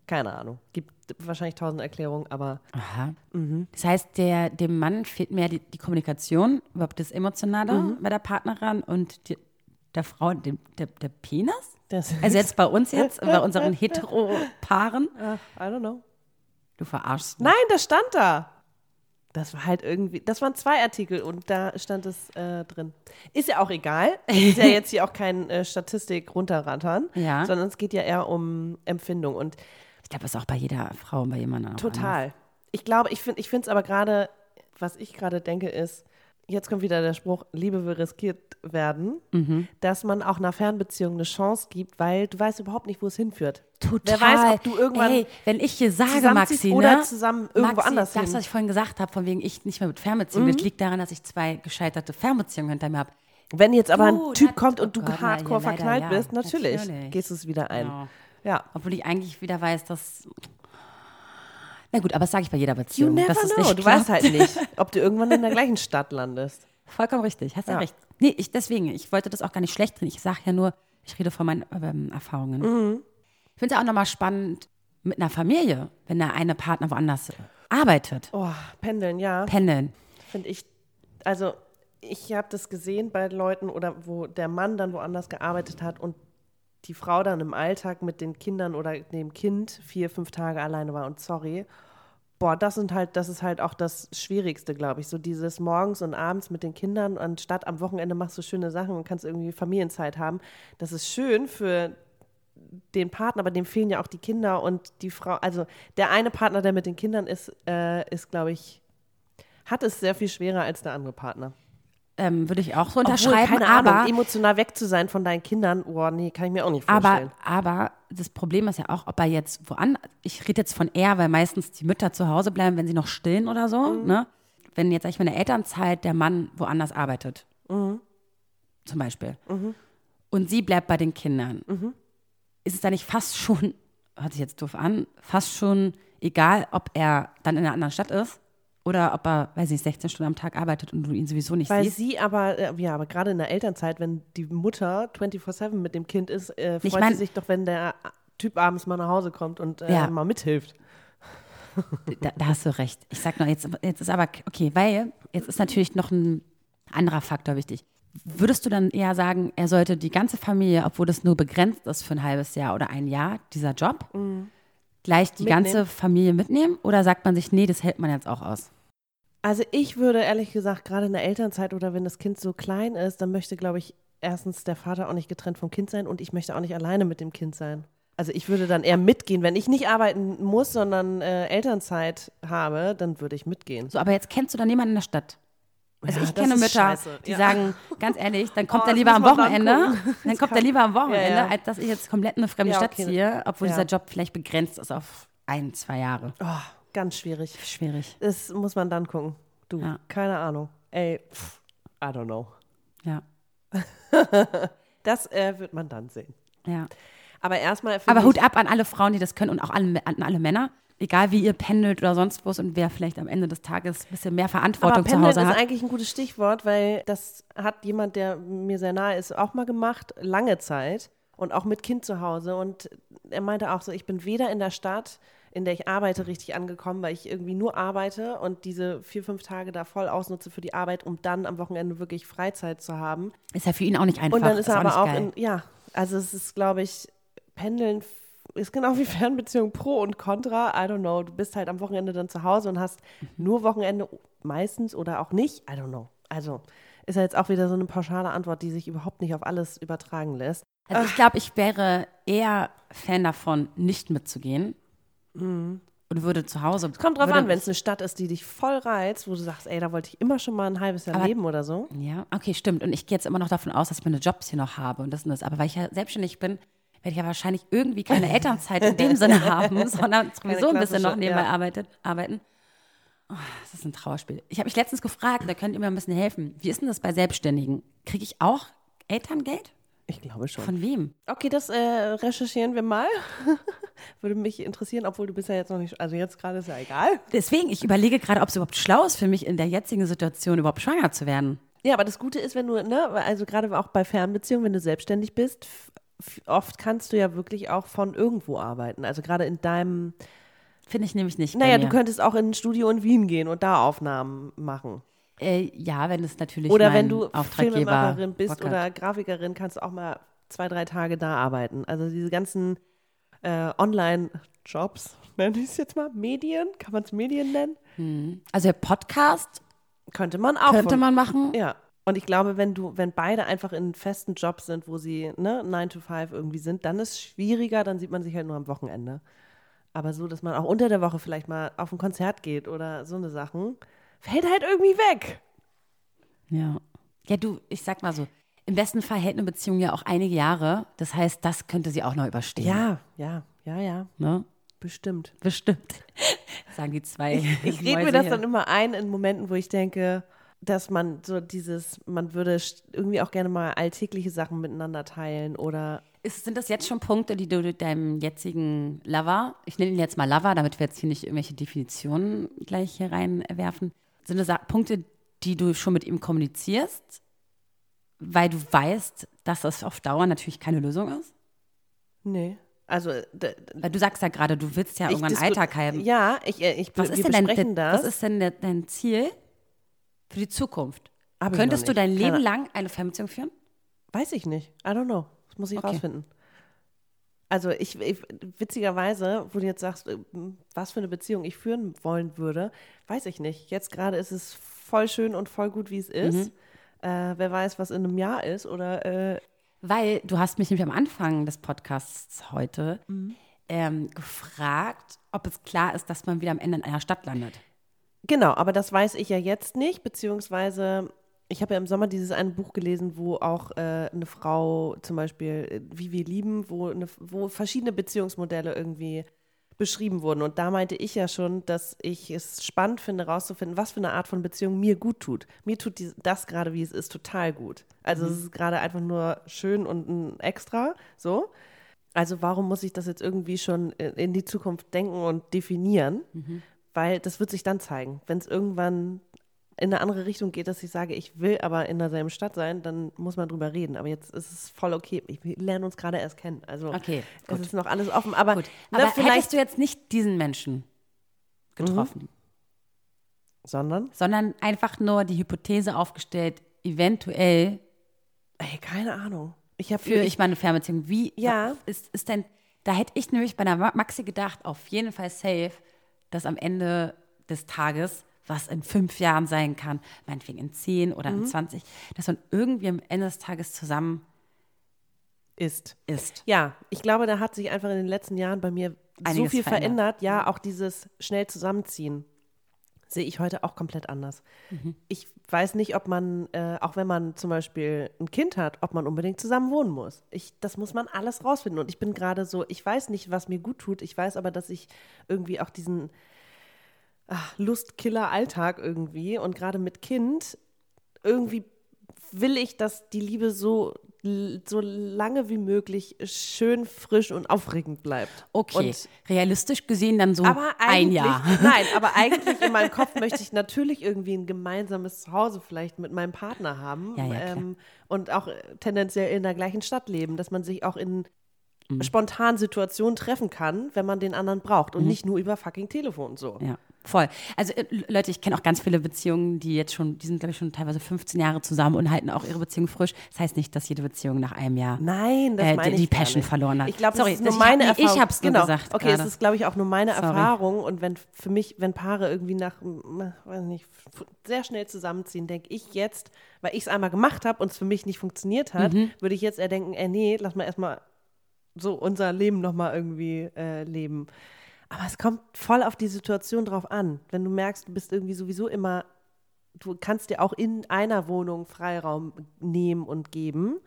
Keine Ahnung. Gibt wahrscheinlich tausend Erklärungen, aber Aha. Mhm. Das heißt, der, dem Mann fehlt mehr die, die Kommunikation, überhaupt das Emotionale Mhm. bei der Partnerin und die, der Frau dem, der, der Penis? das, Also jetzt bei uns jetzt, bei unseren Hetero-Paaren. I don't know. Du verarschst mich. Nein, das stand da. Das war halt irgendwie, das waren zwei Artikel und da stand es äh, drin. Ist ja auch egal. Ist ja jetzt hier auch kein äh, Statistik runterrattern, Ja. sondern es geht ja eher um Empfindung. Und Ich glaube, das ist auch bei jeder Frau und bei jemandem auch anders. Total. Ich glaube, ich finde es aber gerade, was ich gerade denke, ist, jetzt kommt wieder der Spruch, Liebe will riskiert werden, Mhm. dass man auch einer Fernbeziehung eine Chance gibt, weil du weißt überhaupt nicht, wo es hinführt. Total. Wer weiß, ob du irgendwann Ey, wenn ich hier sage, Maxi, oder ne? zusammen irgendwo Maxi, anders das, hin. Mhm. was ich vorhin gesagt habe, von wegen ich nicht mehr mit Fernbeziehungen, das liegt daran, dass ich zwei gescheiterte Fernbeziehungen hinter mir habe. Wenn jetzt aber Du, ein Typ kommt oh und du Gott, hardcore leider, verknallt ja. bist, natürlich, Natürlich. gehst du es wieder ein. Genau. Ja. Obwohl ich eigentlich wieder weiß, dass. Na gut, aber das sage ich bei jeder You Beziehung. never dass es know. nicht Du klappt. weißt halt nicht, ob du irgendwann in der gleichen Stadt landest. Vollkommen richtig, hast ja, Ja. recht. Nee, ich, deswegen, ich wollte das auch gar nicht schlecht drin. Ich sage ja nur, ich rede von meinen ähm, Erfahrungen. Mhm. Ich finde es auch nochmal spannend mit einer Familie, wenn der eine Partner woanders arbeitet, Oh, pendeln, ja. pendeln. finde ich, also ich habe das gesehen bei Leuten oder wo der Mann dann woanders gearbeitet hat und die Frau dann im Alltag mit den Kindern oder dem Kind vier, fünf Tage alleine war und sorry. Boah, das sind halt, das ist halt auch das Schwierigste, glaube ich. So dieses morgens und abends mit den Kindern, anstatt am Wochenende machst du schöne Sachen und kannst irgendwie Familienzeit haben. Das ist schön für den Partner, aber dem fehlen ja auch die Kinder und die Frau. Also der eine Partner, der mit den Kindern ist, äh, ist, glaube ich, hat es sehr viel schwerer als der andere Partner. Ähm, Würde ich auch so Obwohl, unterschreiben, keine aber, Ahnung, emotional weg zu sein von deinen Kindern, boah, nee, kann ich mir auch nicht vorstellen. aber, aber das Problem ist ja auch, ob er jetzt woanders, ich rede jetzt von er, weil meistens die Mütter zu Hause bleiben, wenn sie noch stillen oder so, Mhm. ne? Wenn jetzt, sag ich mal, in der Elternzeit der Mann woanders arbeitet, Mhm. zum Beispiel, und sie bleibt bei den Kindern, Mhm. ist es da nicht fast schon, hört sich jetzt doof an, fast schon egal, ob er dann in einer anderen Stadt ist oder ob er, weiß ich nicht, 16 Stunden am Tag arbeitet und du ihn sowieso nicht Weil siehst? sie aber, äh, ja, aber gerade in der Elternzeit, wenn die Mutter 24-7 mit dem Kind ist, äh, Ich freut mein- sie sich doch, wenn der Typ abends mal nach Hause kommt und äh, Ja. mal mithilft. Da, da hast du recht. Ich sag nur, jetzt, jetzt ist aber, okay, weil jetzt ist natürlich noch ein anderer Faktor wichtig. Würdest du dann eher sagen, er sollte die ganze Familie, obwohl das nur begrenzt ist für ein halbes Jahr oder ein Jahr, dieser Job, gleich die Mitnehmen. ganze Familie mitnehmen? Oder sagt man sich, nee, das hält man jetzt auch aus? Also ich würde ehrlich gesagt, gerade in der Elternzeit oder wenn das Kind so klein ist, dann möchte, glaube ich, erstens der Vater auch nicht getrennt vom Kind sein und ich möchte auch nicht alleine mit dem Kind sein. Also ich würde dann eher mitgehen. Wenn ich nicht arbeiten muss, sondern äh, Elternzeit habe, dann würde ich mitgehen. So, aber jetzt kennst du dann jemanden in der Stadt. Also Ja, ich kenne Mütter, scheiße. die Ja. sagen, ganz ehrlich, dann kommt Oh, er lieber am Wochenende, dann kommt er lieber am Wochenende, Ja, als dass ich jetzt komplett in eine fremde Stadt okay. ziehe, obwohl dieser Job vielleicht begrenzt ist auf ein, zwei Jahre. Oh, ganz schwierig. Schwierig. Das muss man dann gucken. Du, Ja. keine Ahnung. Ey, pff, I don't know. Ja, Das äh, wird man dann sehen. ja. Aber erstmal. Aber Hut ab an alle Frauen, die das können und auch alle, an alle Männer. Egal wie ihr pendelt oder sonst was und wer vielleicht am Ende des Tages ein bisschen mehr Verantwortung zu Pendeln Hause ist hat. eigentlich ein gutes Stichwort, weil das hat jemand, der mir sehr nahe ist, auch mal gemacht, lange Zeit und auch mit Kind zu Hause. Und er meinte auch so, ich bin weder in der Stadt, in der ich arbeite, richtig angekommen, weil ich irgendwie nur arbeite und diese vier, fünf Tage da voll ausnutze für die Arbeit, um dann am Wochenende wirklich Freizeit zu haben. Ist ja für ihn auch nicht einfach. Und dann ist er auch aber auch in, ja, also es ist, glaube ich, Pendeln ist genau wie Fernbeziehung pro und contra. I don't know. Du bist halt am Wochenende dann zu Hause und hast Mhm. nur Wochenende meistens oder auch nicht. I don't know. Also ist ja jetzt auch wieder so eine pauschale Antwort, die sich überhaupt nicht auf alles übertragen lässt. Also ich glaube, ich wäre eher Fan davon, nicht mitzugehen. Und würde zu Hause. Mhm. Es kommt drauf an, wenn es eine Stadt ist, die dich voll reizt, wo du sagst, ey, da wollte ich immer schon mal ein halbes Jahr Aber- leben oder so. Ja, okay, stimmt. Und ich gehe jetzt immer noch davon aus, dass ich meine Jobs hier noch habe und das und das. Aber weil ich ja selbstständig bin, werde ich ja wahrscheinlich irgendwie keine Elternzeit in dem Sinne haben, sondern sowieso ein bisschen noch nebenbei ja. arbeitet, arbeiten. Oh, das ist ein Trauerspiel. Ich habe mich letztens gefragt, da könnt ihr mir ein bisschen helfen. Wie ist denn das bei Selbstständigen? Kriege ich auch Elterngeld? Ich glaube schon. Von wem? Okay, das äh, recherchieren wir mal. Würde mich interessieren, obwohl du bist ja jetzt noch nicht, also jetzt gerade ist ja egal. Deswegen, ich überlege gerade, ob es überhaupt schlau ist für mich in der jetzigen Situation überhaupt schwanger zu werden. Ja, aber das Gute ist, wenn du, ne, also gerade auch bei Fernbeziehungen, wenn du selbstständig bist, oft kannst du ja wirklich auch von irgendwo arbeiten. Also gerade in deinem, Finde ich nämlich nicht. naja, du könntest auch in ein Studio in Wien gehen und da Aufnahmen machen. Äh, ja, wenn es natürlich Oder wenn du Filmemacherin bist Bock hat. oder Grafikerin, kannst du auch mal zwei, drei Tage da arbeiten. Also diese ganzen äh, Online-Jobs, nenne ich es jetzt mal, Medien, kann man es Medien nennen? Also der Podcast Könnte man auch. könnte von- man machen. Ja. Und ich glaube, wenn du, wenn beide einfach in festen Jobs sind, wo sie ne, 9 to 5 irgendwie sind, dann ist es schwieriger, dann sieht man sich halt nur am Wochenende. Aber so, dass man auch unter der Woche vielleicht mal auf ein Konzert geht oder so eine Sachen, fällt halt irgendwie weg. Ja. Ja, du, ich sag mal so, im besten Fall hält eine Beziehung ja auch einige Jahre. Das heißt, das könnte sie auch noch überstehen. Ja, ja, ja, ja, Ne? bestimmt. Bestimmt. Sagen die zwei. Ich rede mir das hier. dann immer ein in Momenten, wo ich denke, dass man so dieses, man würde irgendwie auch gerne mal alltägliche Sachen miteinander teilen oder Ist, sind das jetzt schon Punkte, die du deinem jetzigen Lover, ich nenne ihn jetzt mal Lover, damit wir jetzt hier nicht irgendwelche Definitionen gleich hier reinwerfen, sind das Punkte, die du schon mit ihm kommunizierst, weil du weißt, dass das auf Dauer natürlich keine Lösung ist? nee. Also Weil du sagst ja gerade, du willst ja irgendwann Alltag haben. Ja, ich, äh, ich Was ist denn dein, das. was ist denn de- dein Ziel für die Zukunft? Hab Könntest du dein Leben Keine- lang eine Fernbeziehung führen? Weiß ich nicht. I don't know. Das muss ich Okay. rausfinden. Also ich, ich, witzigerweise, wo du jetzt sagst, äh, was für eine Beziehung ich führen wollen würde, weiß ich nicht. Jetzt gerade ist es voll schön und voll gut, wie es ist. Äh, wer weiß, was in einem Jahr ist oder äh, Weil du hast mich nämlich am Anfang des Podcasts heute Mhm. ähm, gefragt, ob es klar ist, dass man wieder am Ende in einer Stadt landet. Genau, aber das weiß ich ja jetzt nicht, beziehungsweise ich habe ja im Sommer dieses eine Buch gelesen, wo auch äh, eine Frau zum Beispiel, äh, wie wir lieben, wo, eine, wo verschiedene Beziehungsmodelle irgendwie beschrieben wurden. Und da meinte ich ja schon, dass ich es spannend finde, herauszufinden, was für eine Art von Beziehung mir gut tut. Mir tut dies, das gerade, wie es ist, total gut. Also es ist gerade einfach nur schön und ein Extra, so. Also warum muss ich das jetzt irgendwie schon in in die Zukunft denken und definieren? Weil das wird sich dann zeigen. Wenn es irgendwann in eine andere Richtung geht, dass ich sage, ich will aber in derselben Stadt sein, dann muss man drüber reden. Aber jetzt ist es voll okay. Ich, wir lernen uns gerade erst kennen. Also Okay, es gut. ist noch alles offen. Aber, Gut. ne, Aber vielleicht, hättest du jetzt nicht diesen Menschen getroffen, sondern, sondern einfach nur die Hypothese aufgestellt, eventuell ey, keine Ahnung. Ich habe führe ich meine Fernbeziehung. Wie Ja. ist, ist denn, da hätte ich nämlich bei der Ma- Maxi gedacht, auf jeden Fall safe, dass am Ende des Tages, was in fünf Jahren sein kann, meinetwegen in zehn oder Mhm. in 20, dass man irgendwie am Ende des Tages zusammen ist. ist. Ja, ich glaube, da hat sich einfach in den letzten Jahren bei mir so Einiges viel verändert. verändert. Ja, auch dieses schnell zusammenziehen. sehe ich heute auch komplett anders. Ich weiß nicht, ob man, äh, auch wenn man zum Beispiel ein Kind hat, ob man unbedingt zusammen wohnen muss. Ich, das muss man alles rausfinden. Und ich bin gerade so, ich weiß nicht, was mir gut tut. Ich weiß aber, dass ich irgendwie auch diesen ach, Lustkiller-Alltag irgendwie und gerade mit Kind irgendwie will ich, dass die Liebe so, so lange wie möglich schön, frisch und aufregend bleibt. Okay, Und realistisch gesehen dann so aber ein Jahr. Nein, aber eigentlich in meinem Kopf möchte ich natürlich irgendwie ein gemeinsames Zuhause vielleicht mit meinem Partner haben. Ja, ja, ähm, und auch äh, tendenziell in der gleichen Stadt leben, dass man sich auch in Mhm. spontanen Situationen treffen kann, wenn man den anderen braucht und nicht nur über fucking Telefon so. Ja, voll. Also äh, Leute, ich kenne auch ganz viele Beziehungen, die jetzt schon, die sind glaube ich schon teilweise 15 Jahre zusammen und halten auch ihre Beziehung frisch. Das heißt nicht, dass jede Beziehung nach einem Jahr Nein, das äh, meine die gar Passion verloren hat. Ich glaube, das ist nur meine ich, Erfahrung. Ich habe es genau. gesagt. Okay, gerade. es ist, glaube ich, auch nur meine Sorry. Erfahrung. Und wenn für mich, wenn Paare irgendwie nach, weiß nicht, sehr schnell zusammenziehen, denke ich jetzt, weil ich es einmal gemacht habe und es für mich nicht funktioniert hat, Mhm. würde ich jetzt eher denken, ey, nee, lass mal erstmal so unser Leben nochmal irgendwie äh, leben. Aber es kommt voll auf die Situation drauf an. Wenn du merkst, du bist irgendwie sowieso immer, du kannst dir auch in einer Wohnung Freiraum nehmen und geben.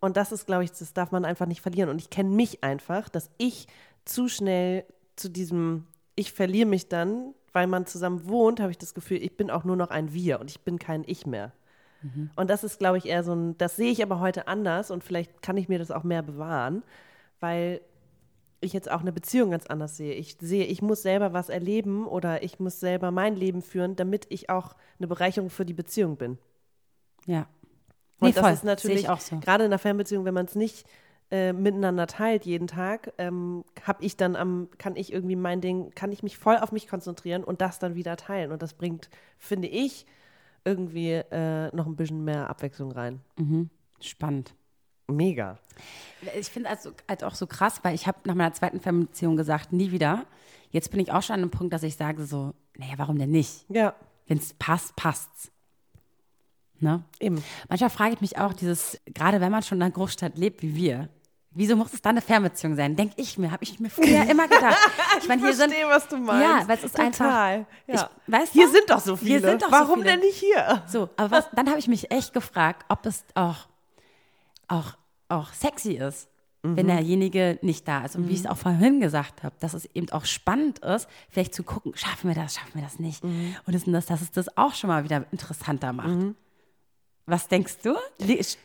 Und das ist, glaube ich, das darf man einfach nicht verlieren. Und ich kenne mich einfach, dass ich zu schnell zu diesem, ich verliere mich dann, weil man zusammen wohnt, habe ich das Gefühl, ich bin auch nur noch ein Wir und ich bin kein Ich mehr. Und das ist, glaube ich, eher so ein, das sehe ich aber heute anders und vielleicht kann ich mir das auch mehr bewahren, weil ich jetzt auch eine Beziehung ganz anders sehe. Ich sehe, ich muss selber was erleben oder ich muss selber mein Leben führen, damit ich auch eine Bereicherung für die Beziehung bin. ja. Und Nee, das voll. ist natürlich auch so. gerade in einer Fernbeziehung, wenn man es nicht äh, miteinander teilt jeden Tag, ähm, habe ich dann am, kann ich irgendwie mein Ding, kann ich mich voll auf mich konzentrieren und das dann wieder teilen. Und das bringt, finde ich, irgendwie äh, noch ein bisschen mehr Abwechslung rein. Spannend. Mega. Ich finde also halt auch so krass, weil ich habe nach meiner zweiten Fernbeziehung gesagt, nie wieder. Jetzt bin ich auch schon an einem Punkt, dass ich sage so, naja, warum denn nicht? Ja, Wenn es passt, passt's. Ne? eben. Manchmal frage ich mich auch, dieses, gerade wenn man schon in einer Großstadt lebt wie wir, wieso muss es dann eine Fernbeziehung sein? Denke ich mir, habe ich mir früher immer gedacht. Ich meine, hier sind, verstehe, was du meinst. Ja, weil es ist Total. einfach, Ja. ich, weißt Hier du? sind doch so viele. Hier sind doch so Warum viele. denn nicht hier? So, aber was, dann habe ich mich echt gefragt, ob es auch, auch, auch sexy ist, Mhm. wenn derjenige nicht da ist. Und wie ich es auch vorhin gesagt habe, dass es eben auch spannend ist, vielleicht zu gucken, schaffen wir das, schaffen wir das nicht. Mhm. Und das, das, dass es das auch schon mal wieder interessanter macht. Was denkst du?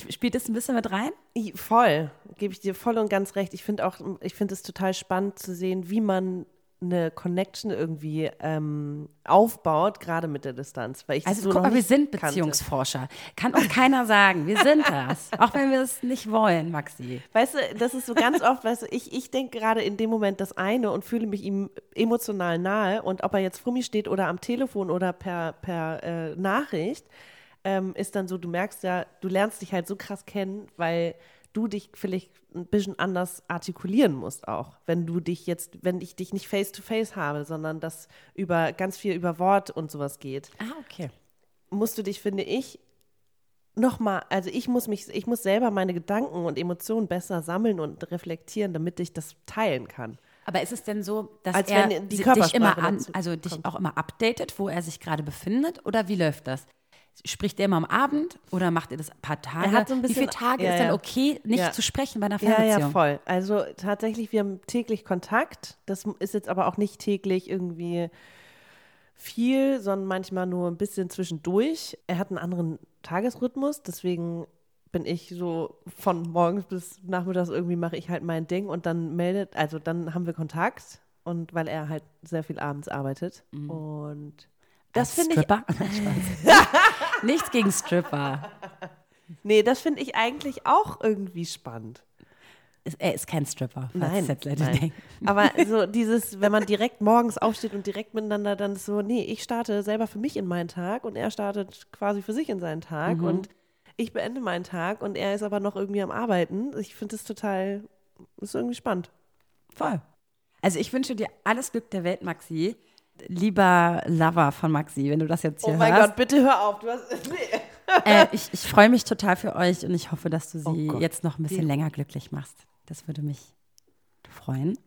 Spielt das ein bisschen mit rein? Voll, gebe ich dir voll und ganz recht. Ich finde auch, ich finde es total spannend zu sehen, wie man eine Connection irgendwie ähm, aufbaut, gerade mit der Distanz. Weil ich Also so guck mal, wir sind kannte. Beziehungsforscher. Kann uns keiner sagen. Wir sind das. Auch wenn wir es nicht wollen, Maxi. Weißt du, das ist so ganz oft, weißt du, ich, ich denke gerade in dem Moment das eine und fühle mich ihm emotional nahe und ob er jetzt vor mir steht oder am Telefon oder per, per äh, Nachricht, ähm, ist dann so, du merkst ja, du lernst dich halt so krass kennen, weil du dich vielleicht ein bisschen anders artikulieren musst auch, wenn du dich jetzt, wenn ich dich nicht face to face habe, sondern das über ganz viel über Wort und sowas geht Ah, okay. musst du dich, finde ich, nochmal, also ich muss mich, ich muss selber meine Gedanken und Emotionen besser sammeln und reflektieren, damit ich das teilen kann. Aber ist es denn so, dass Als er dich immer an, also dich kommt. auch immer updatet, wo er sich gerade befindet? Oder wie läuft das? Spricht er immer am Abend oder macht ihr das ein paar Tage? Er hat so ein wie viele bisschen- Tage ja, ist denn ja. okay, nicht Ja. zu sprechen bei einer Ja, Fernbeziehung? ja, voll. Also tatsächlich, wir haben täglich Kontakt. Das ist jetzt aber auch nicht täglich irgendwie viel, sondern manchmal nur ein bisschen zwischendurch. Er hat einen anderen Tagesrhythmus, deswegen bin ich so von morgens bis nachmittags irgendwie mache ich halt mein Ding und dann meldet, also dann haben wir Kontakt und weil er halt sehr viel abends arbeitet und das finde ich. Nichts gegen Stripper. nee, das finde ich eigentlich auch irgendwie spannend. Er ist kein Stripper, falls Nein, jetzt Leute nein. denken. Aber so dieses, wenn man direkt morgens aufsteht und direkt miteinander dann ist so, nee, ich starte selber für mich in meinen Tag und er startet quasi für sich in seinen Tag Mhm. und ich beende meinen Tag und er ist aber noch irgendwie am Arbeiten. Ich finde das total, ist irgendwie spannend. Voll. Also ich wünsche dir alles Glück der Welt, Maxi. Lieber Lover von Maxi, wenn du das jetzt hier oh mein hörst. Gott, bitte hör auf. Du hast, nee. Äh, ich ich freue mich total für euch und ich hoffe, dass du sie Oh jetzt noch ein bisschen länger glücklich machst. Das würde mich freuen.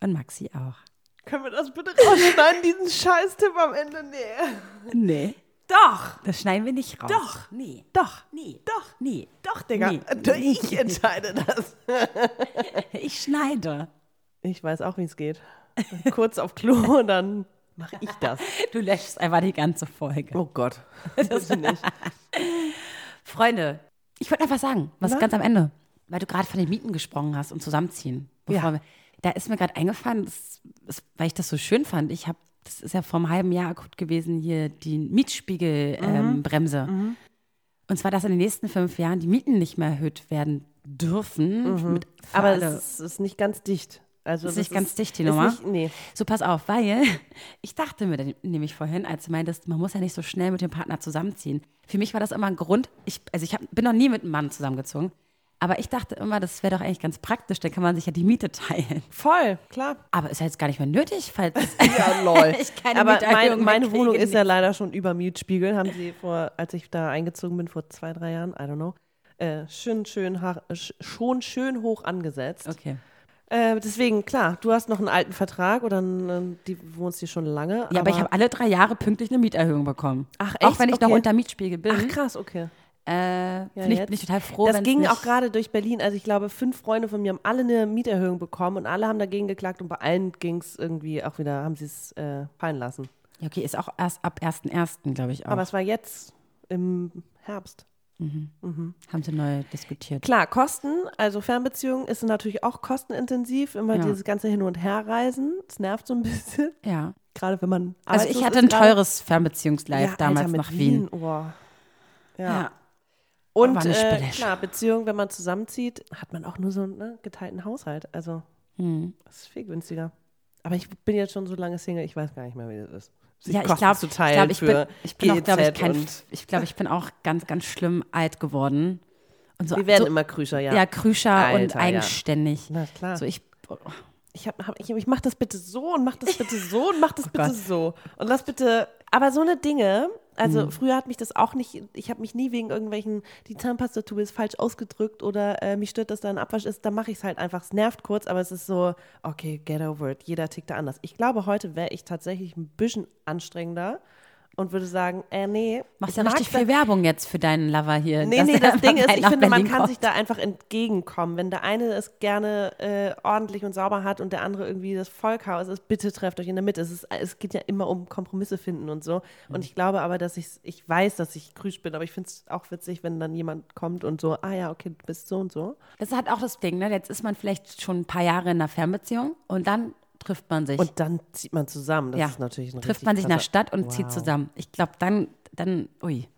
Und Maxi auch. Können wir das bitte rausschneiden, diesen Scheißtipp am Ende? Nee. Nee. Doch. Das schneiden wir nicht raus. Doch. Nee. Doch. Nee. Doch. Nee. Doch, Digga. Nee. Ich entscheide das. Ich schneide. Ich weiß auch, wie es geht. Kurz auf Klo und dann mache ich das. Du löschst einfach die ganze Folge. Oh Gott. Das nicht. Freunde, ich wollte einfach sagen, was Na? ganz am Ende, weil du gerade von den Mieten gesprochen hast und zusammenziehen. Bevor Ja. wir, da ist mir gerade eingefallen, das, das, weil ich das so schön fand. Ich habe, das ist ja vor einem halben Jahr akut gewesen, hier die Mietspiegelbremse. Ähm, Bremse. Und zwar, dass in den nächsten fünf Jahren die Mieten nicht mehr erhöht werden dürfen. Für Aber alle. es ist, ist nicht ganz dicht. Also Ist das nicht ganz dicht, die ist Nummer? Nicht, nee. So, pass auf, weil ich dachte mir nämlich vorhin, als du meintest, man muss ja nicht so schnell mit dem Partner zusammenziehen. Für mich war das immer ein Grund, ich, also ich hab, bin noch nie mit einem Mann zusammengezogen, aber ich dachte immer, das wäre doch eigentlich ganz praktisch, dann kann man sich ja die Miete teilen. Voll, klar. Aber ist ja jetzt gar nicht mehr nötig, falls Ja, lol. ich keine Aber mein, meine Wohnung ist ja nicht. leider schon über Mietspiegel. Haben sie vor, als ich da eingezogen bin, vor zwei, drei Jahren, I don't know, äh, schön, schön, schon schön hoch angesetzt. Okay. Äh, deswegen, klar, du hast noch einen alten Vertrag oder einen, die wohnst hier schon lange. Ja, aber, ich habe alle drei Jahre pünktlich eine Mieterhöhung bekommen. Ach, Auch echt? wenn ich noch Okay. unter Mietspiegel bin, Ach krass, okay. äh, finde ich, bin ich total froh, das ging auch gerade durch Berlin. Also ich glaube, fünf Freunde von mir haben alle eine Mieterhöhung bekommen und alle haben dagegen geklagt und bei allen ging es irgendwie auch wieder, haben sie es äh, fallen lassen. Ja, okay, ist auch erst ab 1.1., glaube ich auch. Aber es war jetzt im Herbst. Haben sie neu diskutiert. Klar, Kosten, also Fernbeziehung ist natürlich auch kostenintensiv, immer Ja. dieses ganze Hin- und Herreisen. Das nervt so ein bisschen, Ja. gerade wenn man Also ich hatte ein gerade. teures Fernbeziehungslife ja, damals Alter, nach Wien. Oh. Ja. Ja. Und äh, klar, Beziehung, wenn man zusammenzieht, hat man auch nur so einen ne, geteilten Haushalt. Also Hm. das ist viel günstiger. Aber ich bin jetzt schon so lange Single, ich weiß gar nicht mehr, wie das ist. Sich Ja, ich Kosten glaube, zu ich, teilen glaub, ich, bin, ich bin auch, glaube ich, kein, und ich glaube, ich bin auch ganz, ganz schlimm alt geworden. Und so, wir werden so, immer krüscher, ja. ja, krüscher und Alter, ja. eigenständig. Na klar. So ich, ich, hab, hab, ich, ich mach das bitte so und mach das bitte so und mach das bitte Oh Gott. so. Und lass bitte. Aber so eine Dinge, also Mhm. früher hat mich das auch nicht, ich habe mich nie wegen irgendwelchen, die Zahnpastatube ist falsch ausgedrückt oder äh, mich stört, dass da ein Abwasch ist, dann mache ich es halt einfach. Es nervt kurz, aber es ist so, okay, get over it. Jeder tickt da anders. Ich glaube, heute wäre ich tatsächlich ein bisschen anstrengender und würde sagen, äh, nee. machst ja richtig viel Werbung jetzt für deinen Lover hier. Nee, nee, das Ding ist, ich finde, man kann kommt. sich da einfach entgegenkommen. Wenn der eine es gerne äh, ordentlich und sauber hat und der andere irgendwie das Vollchaos ist, bitte trefft euch in der Mitte. Es, ist, es geht ja immer um Kompromisse finden und so. Und ich glaube aber, dass ich, ich weiß, dass ich krüsch bin, aber ich finde es auch witzig, wenn dann jemand kommt und so, ah ja, okay, du bist so und so. Das ist halt auch das Ding, ne? Jetzt ist man vielleicht schon ein paar Jahre in einer Fernbeziehung und dann trifft man sich. Und dann zieht man zusammen. Das ja, ist natürlich ein trifft man sich in der Stadt und Wow. zieht zusammen. Ich glaube, dann, dann, ui.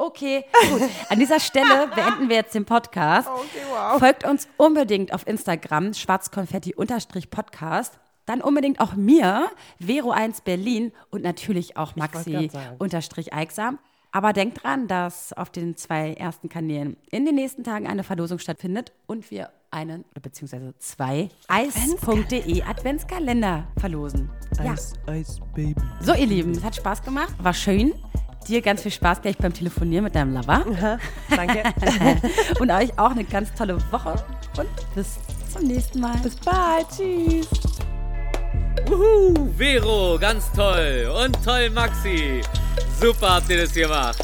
Okay, gut. An dieser Stelle beenden wir jetzt den Podcast. Okay, wow. Folgt uns unbedingt auf Instagram, schwarzkonfetti-podcast. Dann unbedingt auch mir, Vero1 Berlin und natürlich auch wollte Maxi grad sagen. unterstrich Eiksam. Aber denkt dran, dass auf den zwei ersten Kanälen in den nächsten Tagen eine Verlosung stattfindet und wir einen, oder beziehungsweise zwei eis.de Adventskalender verlosen. Ja. Eis, Eis, Baby. So, ihr Lieben, es hat Spaß gemacht, war schön. Dir ganz viel Spaß gleich beim Telefonieren mit deinem Lover. Danke. und euch auch eine ganz tolle Woche und bis zum nächsten Mal. Bis bald. Tschüss. Uhu, Vero, ganz toll. Und toll, Maxi. Super habt ihr das gemacht.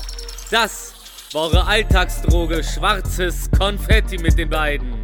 Das war eure Alltagsdroge Schwarzes Konfetti mit den beiden.